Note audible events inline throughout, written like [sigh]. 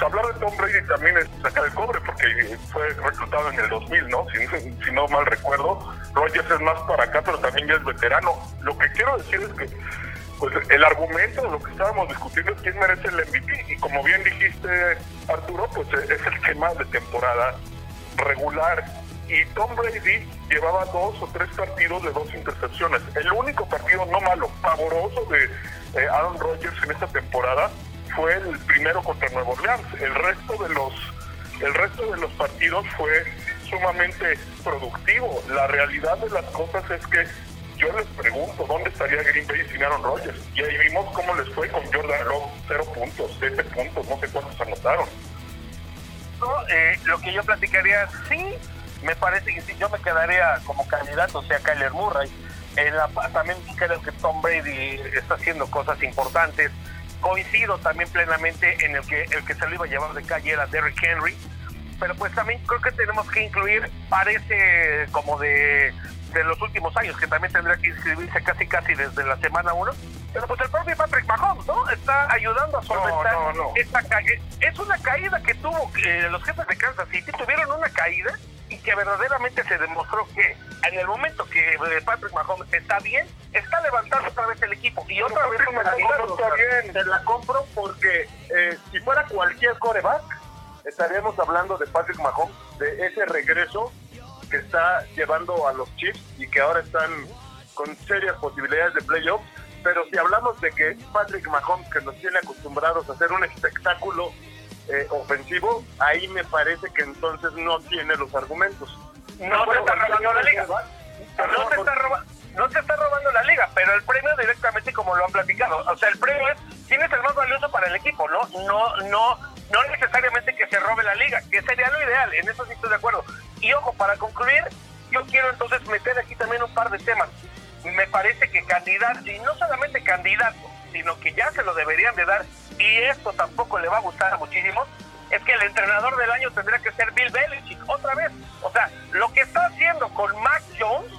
pues, hablar de Tom Brady también es sacar el cobre, porque fue reclutado en el 2000, ¿no? Si, [laughs] si no mal recuerdo. Rogers es más para acá, pero también ya es veterano. Lo que quiero decir es que pues el argumento de lo que estábamos discutiendo es quién merece el MVP. Y como bien dijiste, Arturo, pues es el tema de temporada regular. Y Tom Brady llevaba dos o tres partidos de dos intercepciones. El único partido no malo, pavoroso de eh, Aaron Rodgers en esta temporada fue el primero contra Nuevo Orleans. El resto de los el resto de los partidos fue sumamente productivo. La realidad de las cosas es que yo les pregunto dónde estaría Green Bay sin Aaron Rodgers. Y ahí vimos cómo les fue con Jordan Love, cero puntos, siete puntos, no sé cuántos anotaron. No, eh, lo que yo platicaría, sí, me parece que sí, yo me quedaría como candidato, o sea, Kyler Murray. En la, también creo que Tom Brady está haciendo cosas importantes. Coincido también plenamente en el que el que se lo iba a llevar de calle era Derrick Henry, pero pues también creo que tenemos que incluir, parece como de de los últimos años, que también tendría que inscribirse casi casi desde la semana 1. Pero pues el propio Patrick Mahomes, ¿no? Está ayudando a solventar esta caída. Es una caída que tuvo que los jefes de Kansas City tuvieron una caída y que verdaderamente se demostró que en el momento que eh, Patrick Mahomes está bien, está levantando otra vez el equipo. Y otra vez está bien. Te la compro porque eh, si fuera cualquier coreback, estaríamos hablando de Patrick Mahomes, de ese regreso que está llevando a los Chiefs y que ahora están con serias posibilidades de playoffs. Pero si hablamos de que Patrick Mahomes, que nos tiene acostumbrados a hacer un espectáculo eh, ofensivo, ahí me parece que entonces no tiene los argumentos. No, se está robando la liga. No se está, no se está robando la liga, pero el premio directamente como lo han platicado. O sea, el premio es quién es el más valioso para el equipo, ¿no? No, no, no necesariamente que se robe la liga, que sería lo ideal, en eso sí estoy de acuerdo. Y ojo, para concluir, yo quiero entonces meter aquí también un par de temas. Me parece que candidato, y no solamente candidato, sino que ya se lo deberían de dar, y esto tampoco le va a gustar a muchísimos, es que el entrenador del año tendría que ser Bill Belichick, otra vez. O sea, lo que está haciendo con Mac Jones,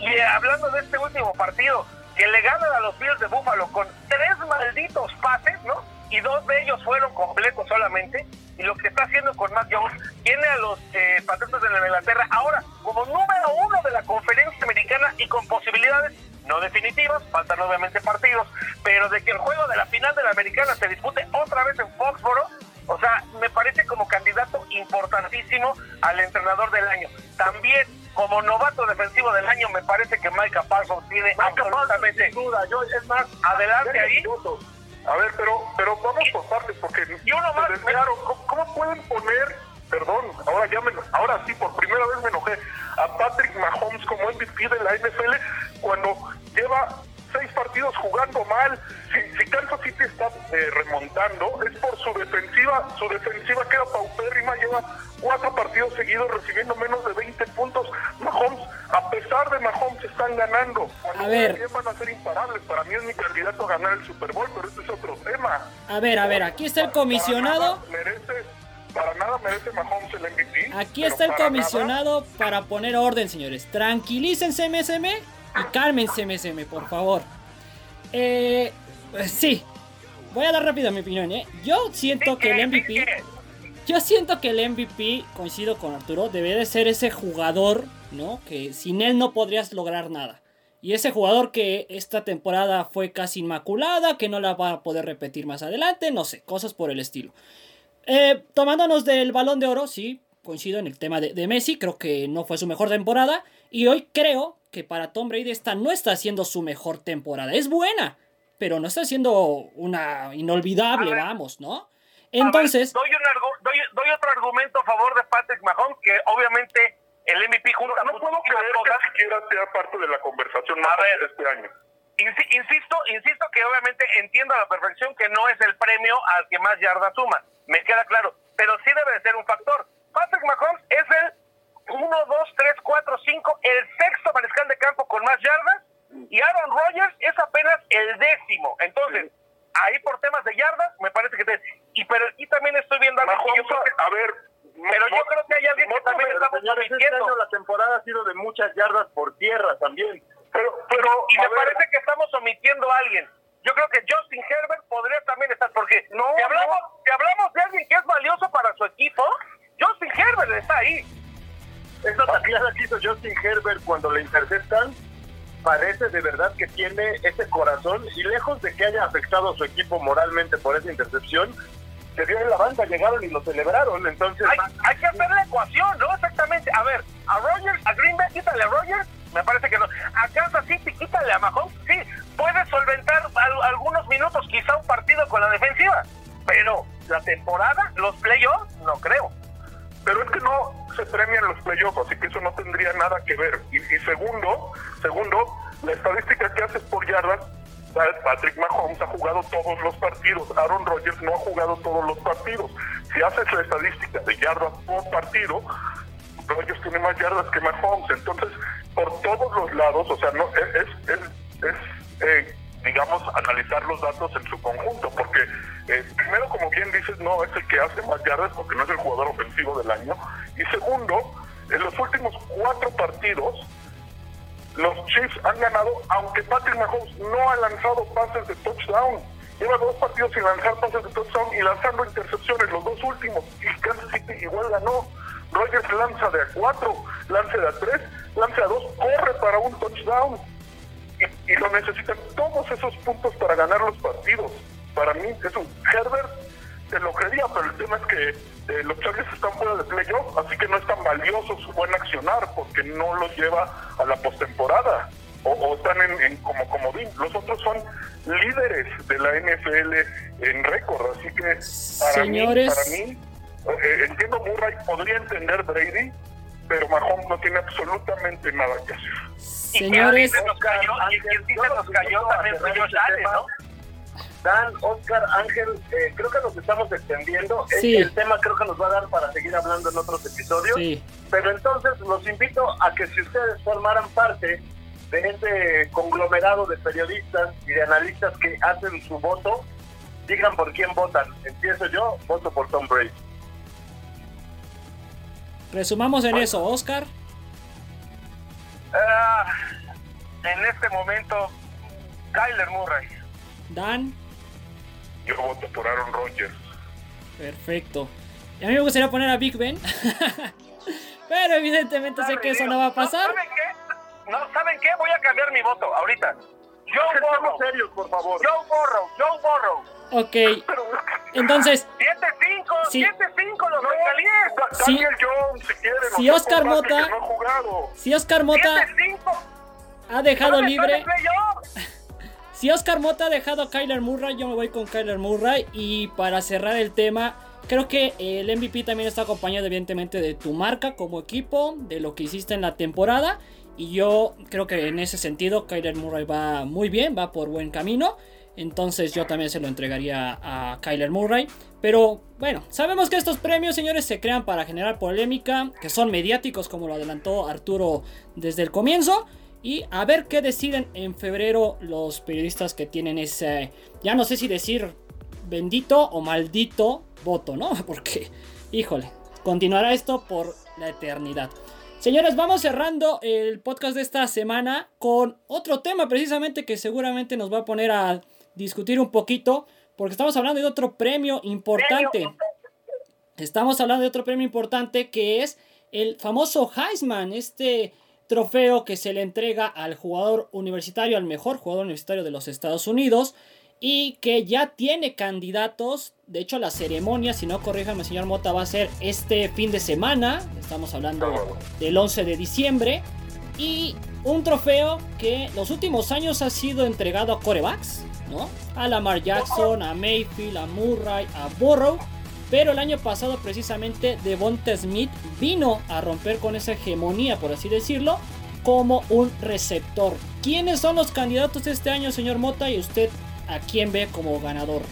y hablando de este último partido, que le ganan a los Bills de Buffalo con tres malditos pases, ¿no? Y dos de ellos fueron completos solamente y lo que está haciendo con Matt Jones tiene a los eh, Patriotas de la Inglaterra ahora como número uno de la conferencia americana y con posibilidades no definitivas, faltan obviamente partidos, pero de que el juego de la final de la americana se dispute otra vez en Foxboro, o sea, me parece como candidato importantísimo al entrenador del año. También como novato defensivo del año me parece que Micah Parsons tiene absolutamente duda. Yo, es más, adelante ahí. Defensiva, queda paupérrima, lleva cuatro partidos seguidos recibiendo menos de 20 puntos. Mahomes, a pesar de Mahomes, están ganando. A ver. van a ser imparables. Para mí es mi candidato a ganar el Super Bowl, pero este es otro tema. A ver, a ver, aquí está el comisionado. Para nada merece, Mahomes el MVP. Aquí está el comisionado para poner orden, señores. Tranquilícense, MSM, y cálmense, MSM, por favor. Eh, sí, voy a dar rápido mi opinión, ¿eh? Yo siento que el MVP yo siento que el MVP, coincido con Arturo, debe de ser ese jugador, ¿no? Que sin él no podrías lograr nada. Y ese jugador que esta temporada fue casi inmaculada, que no la va a poder repetir más adelante, no sé, cosas por el estilo. Eh, tomándonos del balón de oro, sí, coincido en el tema de, de, Messi, creo que no fue su mejor temporada. Y hoy creo que para Tom Brady esta no está siendo su mejor temporada. Es buena, pero no está siendo una inolvidable, vamos, ¿no? Entonces. doy, doy, otro argumento a favor de Patrick Mahomes, que obviamente el MVP junto No, no puedo creer que siquiera sea parte de la conversación más de este año. Insisto, insisto que obviamente entiendo a la perfección que no es el premio al que más yardas suma. Me queda claro. Pero sí debe de ser un factor. Patrick Mahomes es el 1, 2, 3, 4, 5, el sexto mariscal de campo con más yardas. Y Aaron Rodgers es apenas el décimo. Entonces ahí por temas de yardas, me parece que... Te, y pero aquí también estoy viendo algo a ver... Pero yo creo que hay alguien que también estamos señores, este año la temporada ha sido de muchas yardas por tierra también. Pero, pero y me parece que estamos omitiendo a alguien. Yo creo que Justin Herbert podría también estar, porque no, si, hablamos, si hablamos de alguien que es valioso ahí. Esa tacleada que hizo Justin Herbert cuando le interceptan parece de verdad que tiene ese corazón y lejos de que haya afectado a su equipo moralmente por esa intercepción, se dio en la banda, llegaron y lo celebraron, entonces... Hay, que hacer la ecuación, ¿no? Exactamente. A ver, a Rogers, a Green Bay, quítale a Rogers, me parece que no. A Kansas City, quítale a Mahomes, sí, puede solventar al, algunos minutos, quizá un partido con la defensiva, pero la temporada, los playoffs, no creo. Pero es que no se premian los playoffs, así que eso no tendría nada que ver. Y, y segundo, segundo, la estadística que haces por yardas Patrick Mahomes ha jugado todos los partidos, Aaron Rodgers no ha jugado todos los partidos. Si haces la estadística de yardas por partido, Rodgers tiene más yardas que Mahomes. Entonces, por todos los lados, o sea, no es, es, es eh, digamos, analizar los datos en su conjunto, porque eh, primero, como bien dices, no es el que hace más yardas porque no es el jugador del año. Y segundo, en los últimos cuatro partidos, los Chiefs han ganado, aunque Patrick Mahomes no ha lanzado pases de touchdown. Lleva dos partidos sin lanzar pases de touchdown y lanzando intercepciones, los dos últimos. Y Kansas City igual ganó. Rogers lanza de a cuatro, lanza de a tres, lanza a dos, corre para un touchdown. Y, y lo necesitan todos esos puntos para ganar los partidos. Para mí es un Herbert te lo creería, pero el tema es que eh, los Chargers están fuera de playoff, así que no es tan valioso su buen accionar porque no los lleva a la postemporada o, o, están en, en como comodín. Los otros son líderes de la NFL en récord, así que para Señores. mí, para mí eh, entiendo Murray, podría entender Brady, pero Mahomes no tiene absolutamente nada que hacer. Señores, Y quien sí se nos cayó, y quien sí se nos cayó también fue Josh Allen, ¿no? Dan, Oscar, Ángel, eh, creo que nos estamos extendiendo. Sí. El, tema creo que nos va a dar para seguir hablando en otros episodios. sí. Pero entonces los invito a que si ustedes formaran parte de este conglomerado de periodistas y de analistas que hacen su voto, digan por quién votan. Empiezo yo, voto por Tom Brady. Resumamos en eso, Oscar. Ah, en este momento, Kyler Murray. Dan. Yo voto por Aaron Rodgers. Perfecto. Y a mí me gustaría poner a Big Ben. [laughs] Pero evidentemente sé que eso no va a pasar. ¿Saben qué? No, ¿saben qué? Voy a cambiar mi voto ahorita. Joe Burrow. serios, por favor. Joe Burrow. Joe Burrow. Ok. [laughs] Entonces, 7-5. Sí. 7-5 los bengalíes. Sí. Daniel Jones, si quieren. Si Oscar Mota- No ha jugado. si Oscar Mota 7-5. ha dejado ¿Dónde están libre. Si Oscar Mota ha dejado a Kyler Murray, yo me voy con Kyler Murray. Y para cerrar el tema, creo que el MVP también está acompañado evidentemente de tu marca como equipo, de lo que hiciste en la temporada. Y yo creo que en ese sentido Kyler Murray va muy bien, va por buen camino. Entonces yo también se lo entregaría a Kyler Murray. Pero bueno, sabemos que estos premios, señores, se crean para generar polémica, que son mediáticos como lo adelantó Arturo desde el comienzo. Y a ver qué deciden en febrero los periodistas que tienen ese, ya no sé si decir bendito o maldito voto, ¿no? [laughs] Porque, híjole, continuará esto por la eternidad. Señores, vamos cerrando el podcast de esta semana con otro tema precisamente que seguramente nos va a poner a discutir un poquito, porque estamos hablando de otro premio importante. Estamos hablando de otro premio importante que es el famoso Heisman, este trofeo que se le entrega al jugador universitario, al mejor jugador universitario de los Estados Unidos y que ya tiene candidatos. De hecho, la ceremonia, si no corríjame, señor Mota, va a ser este fin de semana. Estamos hablando del 11 de diciembre. Y un trofeo que los últimos años ha sido entregado a corebacks, ¿no? A Lamar Jackson, a Mayfield, a Murray, a Burrow. Pero el año pasado precisamente Devonta Smith vino a romper con esa hegemonía, por así decirlo, como un receptor. ¿Quiénes son los candidatos este año, señor Mota? Y usted, ¿a quién ve como ganador?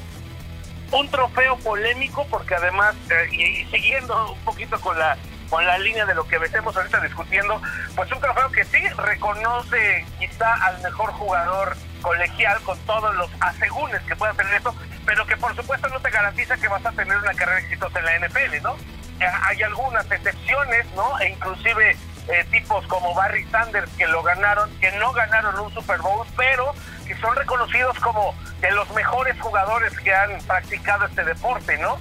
un trofeo polémico porque además eh, y, y siguiendo un poquito con la con la línea de lo que estemos ahorita discutiendo pues un trofeo que sí reconoce quizá al mejor jugador colegial con todos los asegúnes que pueda tener esto pero que por supuesto no te garantiza que vas a tener una carrera exitosa en la NFL no Eh, hay algunas excepciones no e inclusive eh, tipos como Barry Sanders que lo ganaron que no ganaron un Super Bowl pero que son reconocidos como de los mejores jugadores que han practicado este deporte, ¿no?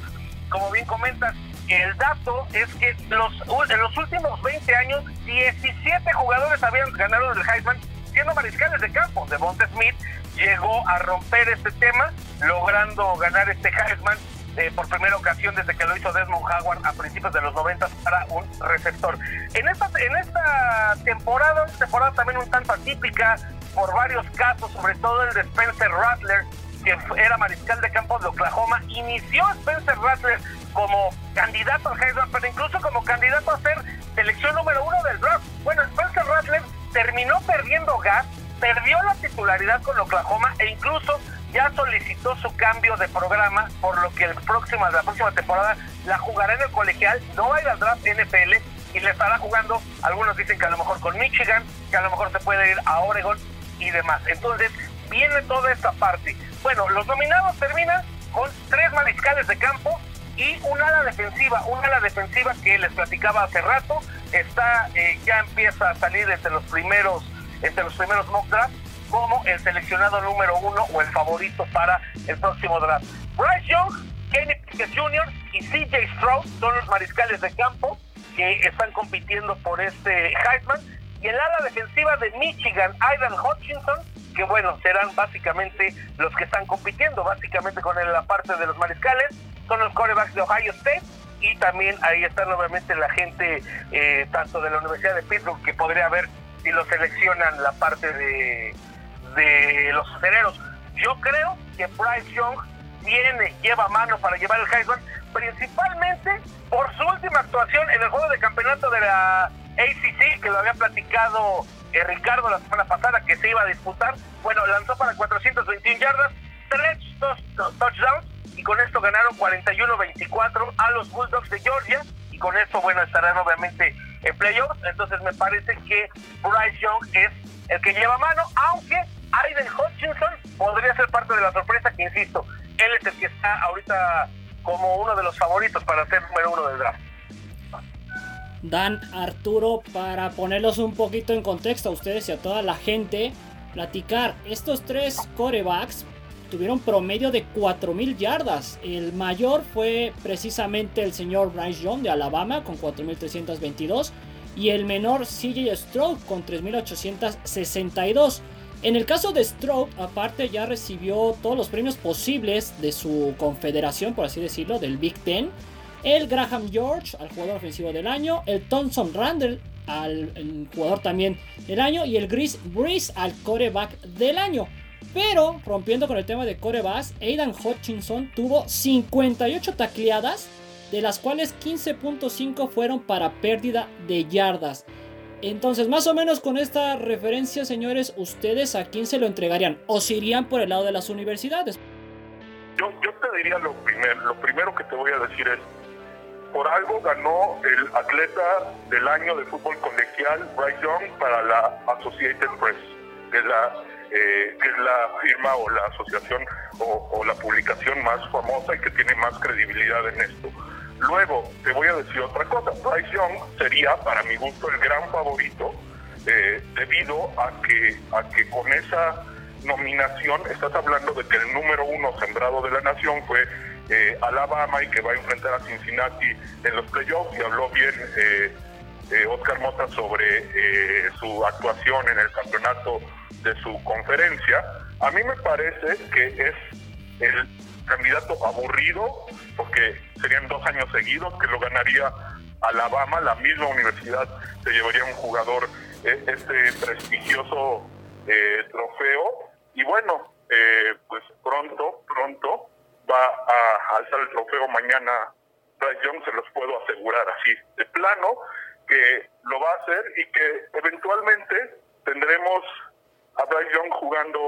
Como bien comentas, el dato es que los, en los últimos 20 años, 17 jugadores habían ganado el Heisman siendo mariscales de campo. Devonta Smith llegó a romper este tema, logrando ganar este Heisman eh, por primera ocasión desde que lo hizo Desmond Howard a principios de los 90 para un receptor. En esta, en esta temporada, una temporada también un tanto atípica por varios casos, sobre todo el de Spencer Rattler, que era mariscal de campo de Oklahoma, inició Spencer Rattler como candidato al Heisman, pero incluso como candidato a ser selección número uno del draft. Bueno, Spencer Rattler terminó perdiendo gas, perdió la titularidad con Oklahoma e incluso ya solicitó su cambio de programa, por lo que el próximo, la próxima temporada la jugará en el colegial, no va a ir al draft NFL y le estará jugando, algunos dicen que a lo mejor con Michigan, que a lo mejor se puede ir a Oregon y demás. Entonces, viene toda esta parte. Bueno, los nominados terminan con tres mariscales de campo y un ala defensiva, un ala defensiva que les platicaba hace rato, está eh, ya empieza a salir entre los primeros entre los primeros mock drafts como el seleccionado número uno o el favorito para el próximo draft. Bryce Young, Kenny Pickett Jr. y CJ Stroud son los mariscales de campo que están compitiendo por este Heisman. Y el ala defensiva de Michigan, Aidan Hutchinson, que bueno, serán básicamente los que están compitiendo, básicamente con la parte de los mariscales, son los corebacks de Ohio State y también ahí están obviamente la gente eh, tanto de la Universidad de Pittsburgh que podría haber si lo seleccionan la parte de, de los aceleros. Yo creo que Bryce Young tiene, lleva mano para llevar el Heisman, principalmente por su última actuación en el juego de campeonato de la ACC, que lo había platicado eh, Ricardo la semana pasada, que se iba a disputar. Bueno, lanzó para 421 yardas, tres touchdowns, y con esto ganaron 41-24 a los Bulldogs de Georgia, y con esto, bueno, estarán obviamente en playoffs. Entonces me parece que Bryce Young es el que lleva mano, aunque Aiden Hutchinson podría ser parte de la sorpresa, que insisto, él es el que está ahorita como uno de los favoritos para ser número uno del draft. Dan Arturo, para ponerlos un poquito en contexto a ustedes y a toda la gente, platicar, estos tres corebacks tuvieron promedio de 4.000 yardas. El mayor fue precisamente el señor Bryce Young de Alabama con 4.322 y el menor CJ Stroud con 3.862. En el caso de Stroud, aparte ya recibió todos los premios posibles de su confederación, por así decirlo, del Big Ten. El Graham George al jugador ofensivo del año, el Thompson Randall al jugador también del año y el Gris Breeze al coreback del año. Pero rompiendo con el tema de corebacks, Aidan Hutchinson tuvo 58 tacleadas, de las cuales 15.5 fueron para pérdida de yardas. Entonces, más o menos con esta referencia, señores, ¿ustedes a quién se lo entregarían? ¿O se irían por el lado de las universidades? Yo, yo te diría lo primero, lo primero que te voy a decir es, por algo ganó el atleta del año de fútbol colegial Bryce Young para la Associated Press, que es la, eh, que es la firma o la asociación o, la publicación más famosa y que tiene más credibilidad en esto. Luego, te voy a decir otra cosa. Bryce Young sería, para mi gusto, el gran favorito eh, debido a que, a que con esa nominación estás hablando de que el número uno sembrado de la nación fue eh, Alabama y que va a enfrentar a Cincinnati en los playoffs y habló bien eh, Oscar Mota sobre su actuación en el campeonato de su conferencia. A mí me parece que es el candidato aburrido, porque serían dos años seguidos que lo ganaría Alabama, la misma universidad se llevaría un jugador eh, este prestigioso eh, trofeo. Y bueno, eh, pues pronto, pronto va a alzar el trofeo mañana Bryce se los puedo asegurar así, de plano, que lo va a hacer y que eventualmente tendremos a Bryce Young jugando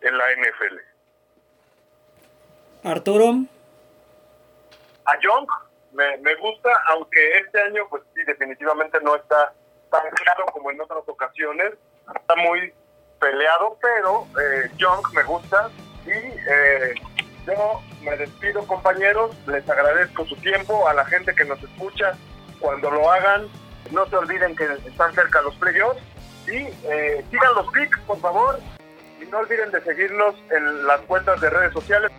en la NFL. Arturo. A Young me, me gusta, aunque este año, pues sí, definitivamente no está tan claro como en otras ocasiones. Está muy peleado, pero eh, Young me gusta. Y eh, yo me despido, compañeros. Les agradezco su tiempo. A la gente que nos escucha, cuando lo hagan, no se olviden que están cerca los playoffs. Y eh, sigan los picks, por favor. Y no olviden de seguirnos en las cuentas de redes sociales.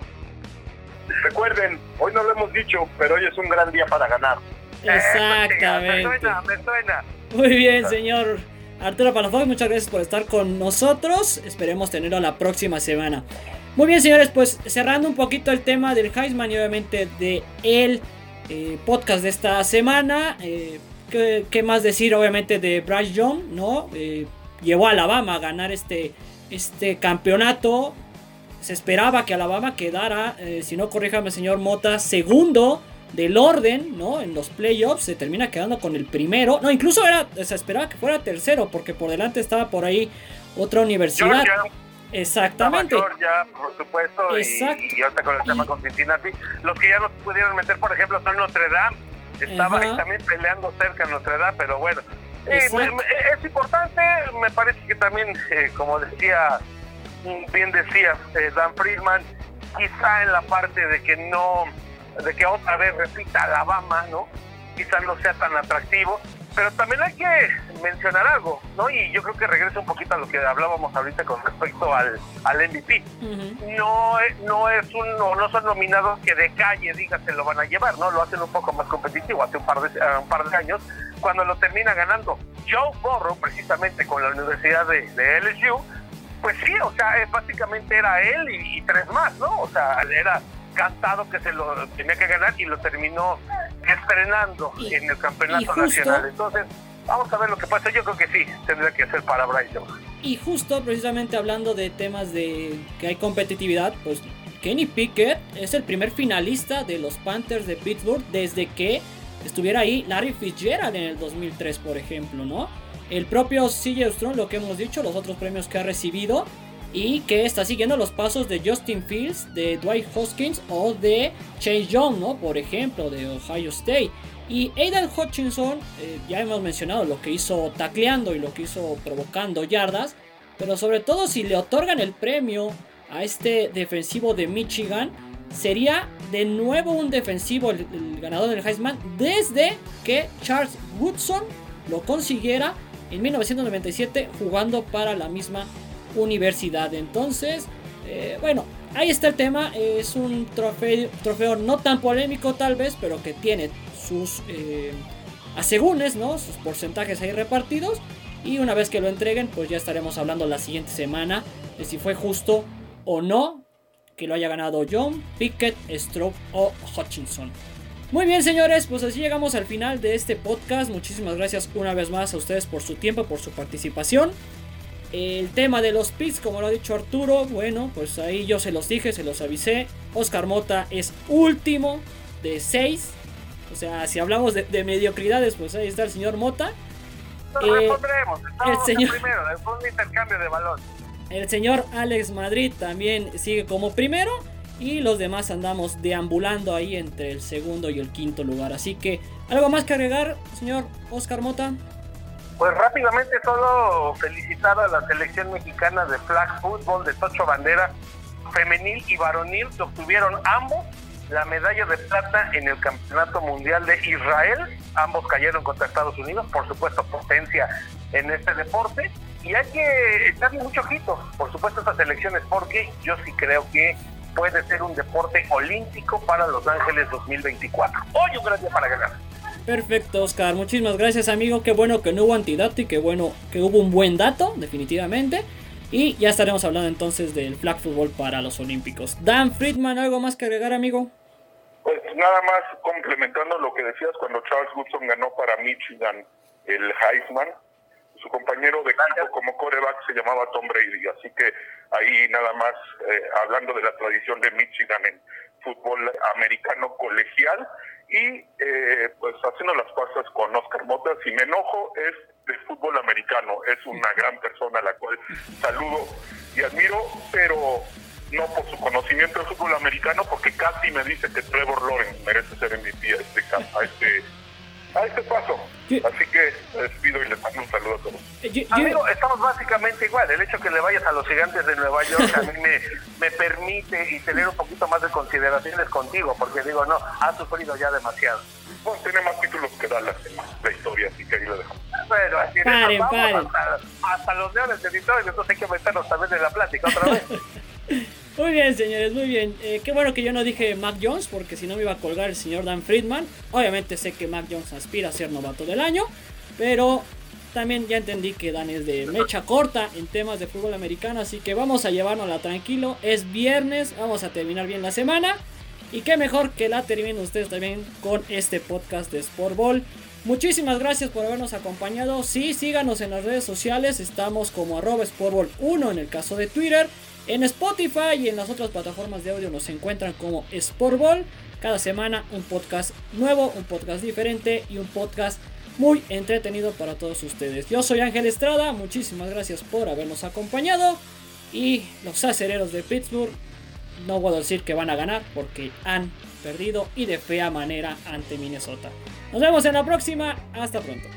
Recuerden, hoy no lo hemos dicho, pero hoy es un gran día para ganar. Exactamente. me suena, me suena. Muy bien, señor Arturo Palafox, muchas gracias por estar con nosotros. Esperemos tenerlo la próxima semana. Muy bien, señores, pues cerrando un poquito el tema del Heisman y obviamente de el eh, podcast de esta semana. Eh, ¿qué, más decir, obviamente, de Bryce Young, ¿no? Eh, llevó a Alabama a ganar este, este campeonato. Se esperaba que Alabama quedara, si no corríjame, señor Mota, segundo del orden, ¿no? En los playoffs se termina quedando con el primero. No, incluso era, se esperaba que fuera tercero, porque por delante estaba por ahí otra universidad. Exactamente. Georgia, por supuesto, Exacto. y, y ahorita con el tema con Cincinnati. Los que ya no pudieron meter, por ejemplo, son Notre Dame. Estaba también peleando cerca Notre Dame, pero bueno. Eh, es importante, me parece que también, eh, como decía, bien decía eh, Dan Friedman, quizá en la parte de que no de que otra vez repita Alabama, ¿no? Quizás no sea tan atractivo, pero también hay que mencionar algo, ¿no? Y yo creo que regresa un poquito a lo que hablábamos ahorita con respecto al, al MVP. no, no es un, no son nominados que de calle diga se lo van a llevar, ¿no? Lo hacen un poco más competitivo hace un par de, un par de años, cuando lo termina ganando Joe Burrow, precisamente con la Universidad de, de LSU, pues sí, o sea, básicamente era él y, y, tres más, ¿no? O sea, era cantado que se lo tenía que ganar y lo terminó estrenando en el campeonato nacional. Entonces, vamos a ver lo que pasa. Yo creo que sí, tendría que ser para Bryce Y justo precisamente hablando de temas de que hay competitividad, pues Kenny Pickett es el primer finalista de los Panthers de Pittsburgh desde que estuviera ahí Larry Fitzgerald en el 2003, por ejemplo, ¿no? El propio CJ Strong, lo que hemos dicho, los otros premios que ha recibido, y que está siguiendo los pasos de Justin Fields, de Dwight Hoskins o de Chase Young, ¿no? Por ejemplo, de Ohio State. Y Aidan Hutchinson, eh, ya hemos mencionado lo que hizo tacleando y lo que hizo provocando yardas, pero sobre todo si le otorgan el premio a este defensivo de Michigan, sería de nuevo un defensivo el, ganador del Heisman desde que Charles Woodson lo consiguiera en 1997 jugando para la misma universidad. Entonces, eh, bueno, ahí está el tema. Es un trofeo, trofeo no tan polémico tal vez, pero que tiene sus eh, asegúnes, ¿no? Sus porcentajes ahí repartidos. Y una vez que lo entreguen, pues ya estaremos hablando la siguiente semana de si fue justo o no que lo haya ganado John, Pickett, Stroke o Hutchinson. Muy bien, señores, pues así llegamos al final de este podcast. Muchísimas gracias una vez más a ustedes por su tiempo, por su participación. El tema de los picks, como lo ha dicho Arturo, bueno, pues ahí yo se los dije, se los avisé. Oscar Mota es último de 6. O sea, si hablamos de, mediocridades, pues ahí está el señor Mota. Eh, el señor, primero, después un intercambio de balón. El señor Alex Madrid también sigue como primero. Y los demás andamos deambulando ahí entre el segundo y el quinto lugar. Así que, ¿algo más que agregar, señor Oscar Mota? Pues rápidamente solo felicitar a la selección mexicana de flag football de Tocho Bandera femenil y varonil que obtuvieron ambos la medalla de plata en el Campeonato Mundial de Israel. Ambos cayeron contra Estados Unidos, por supuesto potencia en este deporte. Y hay que echarle mucho ojito, por supuesto, a estas selecciones, porque yo sí creo que puede ser un deporte olímpico para Los Ángeles 2024. Hoy un gran día para ganar. Perfecto, Oscar. Muchísimas gracias, amigo. Qué bueno que no hubo antidato y qué bueno que hubo un buen dato, definitivamente. Y ya estaremos hablando entonces del flag football para los Olímpicos. Dan Friedman, ¿algo más que agregar, amigo? Pues nada más complementando lo que decías cuando Charles Woodson ganó para Michigan el Heisman. Su compañero de campo como coreback se llamaba Tom Brady. Así que ahí nada más eh, hablando de la tradición de Michigan en fútbol americano colegial y eh, pues haciendo las cosas con Oscar Mota, si me enojo es de fútbol americano, es una gran persona a la cual saludo y admiro, pero no por su conocimiento del fútbol americano, porque casi me dice que Trevor Lawrence merece ser MVP a este, a este a este paso. Así que les pido y les mando un saludo a todos. Eh, Amigo, estamos básicamente igual. El hecho que le vayas a los gigantes de Nueva York a mí me, me permite y tener un poquito más de consideraciones contigo, porque digo, no, ha sufrido ya demasiado. Bueno, tiene más títulos que Dallas en la historia, así que ahí lo dejo. Bueno, así paren, vamos Hasta, hasta, los leones de Detroit, entonces hay que meternos también en la plática otra vez. [laughs] Muy bien, señores, muy bien. Eh, qué bueno que yo no dije Mac Jones, porque si no me iba a colgar el señor Dan Friedman. Obviamente sé que Mac Jones aspira a ser novato del año, pero también ya entendí que Dan es de mecha corta en temas de fútbol americano, así que vamos a llevárnosla tranquilo. Es viernes, vamos a terminar bien la semana. Y qué mejor que la terminen ustedes también con este podcast de Sport Ball. Muchísimas gracias por habernos acompañado. Sí, síganos en las redes sociales. Estamos como arroba Sportball1 en el caso de Twitter. En Spotify y en las otras plataformas de audio nos encuentran como Sportball. Cada semana un podcast nuevo, un podcast diferente y un podcast muy entretenido para todos ustedes. Yo soy Ángel Estrada, muchísimas gracias por habernos acompañado. Y los acereros de Pittsburgh, no puedo decir que van a ganar porque han perdido y de fea manera ante Minnesota. Nos vemos en la próxima, hasta pronto.